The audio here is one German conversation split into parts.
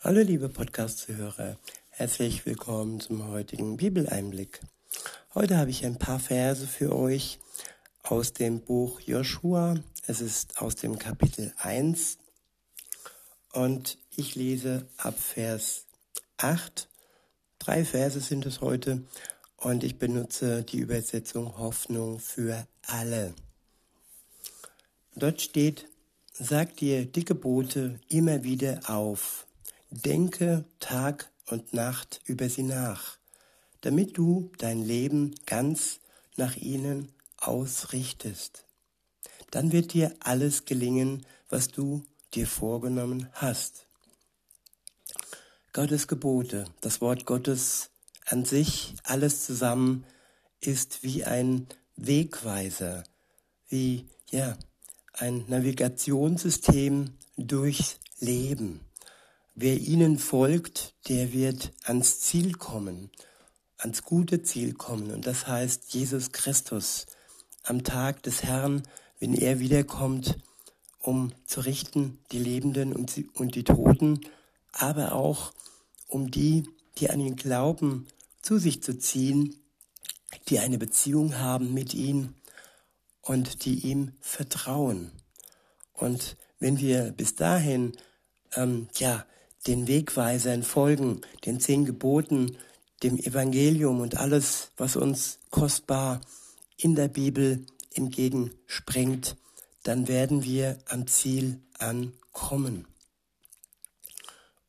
Hallo liebe Podcast-Zuhörer, herzlich willkommen zum heutigen Bibeleinblick. Heute habe ich ein paar Verse für euch aus dem Buch Joshua. Es ist aus dem Kapitel 1 und ich lese ab Vers 8. Drei Verse sind es heute und ich benutze die Übersetzung Hoffnung für alle. Dort steht, sag dir die Gebote immer wieder auf Denke Tag und Nacht über sie nach, damit du dein Leben ganz nach ihnen ausrichtest. Dann wird dir alles gelingen, was du dir vorgenommen hast. Gottes Gebote, das Wort Gottes an sich, alles zusammen, ist wie ein Wegweiser, wie, ja, ein Navigationssystem durchs Leben. Wer ihnen folgt, der wird ans Ziel kommen, ans gute Ziel kommen. Und das heißt Jesus Christus am Tag des Herrn, wenn er wiederkommt, um zu richten die Lebenden und die Toten, aber auch um die, die an ihn glauben, zu sich zu ziehen, die eine Beziehung haben mit ihm und die ihm vertrauen. Und wenn wir bis dahin, ähm, ja, den Wegweisern folgen, den zehn Geboten, dem Evangelium und alles, was uns kostbar in der Bibel entgegenspringt, dann werden wir am Ziel ankommen.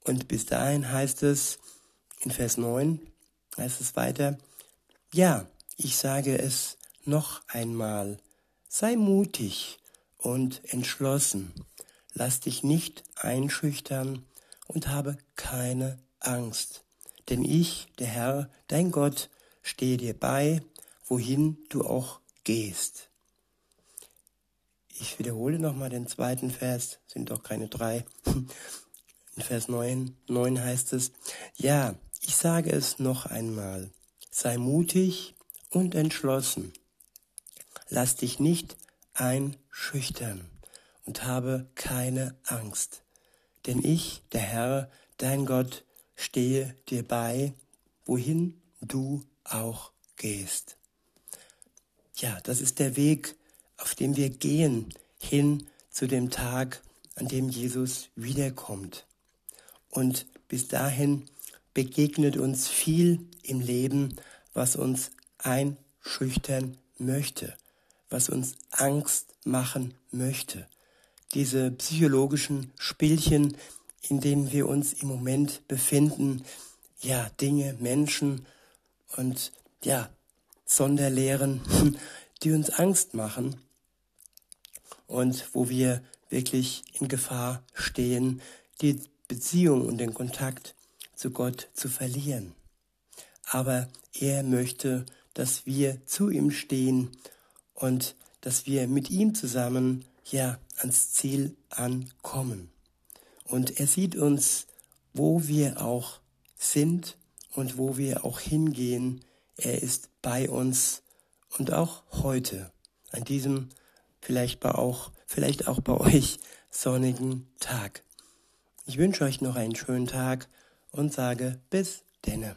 Und bis dahin heißt es in Vers 9, heißt es weiter, ja, ich sage es noch einmal, sei mutig und entschlossen, lass dich nicht einschüchtern und habe keine Angst. Denn ich, der Herr, dein Gott, stehe dir bei, wohin du auch gehst. Ich wiederhole nochmal den zweiten Vers, sind doch keine drei. In Vers 9, 9 heißt es, ja, ich sage es noch einmal, sei mutig und entschlossen. Lass dich nicht einschüchtern und habe keine Angst. Denn ich, der Herr, dein Gott, stehe dir bei, wohin du auch gehst. Ja, das ist der Weg, auf dem wir gehen, hin zu dem Tag, an dem Jesus wiederkommt. Und bis dahin begegnet uns viel im Leben, was uns einschüchtern möchte, was uns Angst machen möchte diese psychologischen Spielchen, in denen wir uns im Moment befinden, ja, Dinge, Menschen und ja, Sonderlehren, die uns Angst machen und wo wir wirklich in Gefahr stehen, die Beziehung und den Kontakt zu Gott zu verlieren. Aber er möchte, dass wir zu ihm stehen und dass wir mit ihm zusammen ja ans Ziel ankommen. Und er sieht uns, wo wir auch sind und wo wir auch hingehen. Er ist bei uns und auch heute, an diesem vielleicht bei auch, vielleicht auch bei euch sonnigen Tag. Ich wünsche euch noch einen schönen Tag und sage bis denne.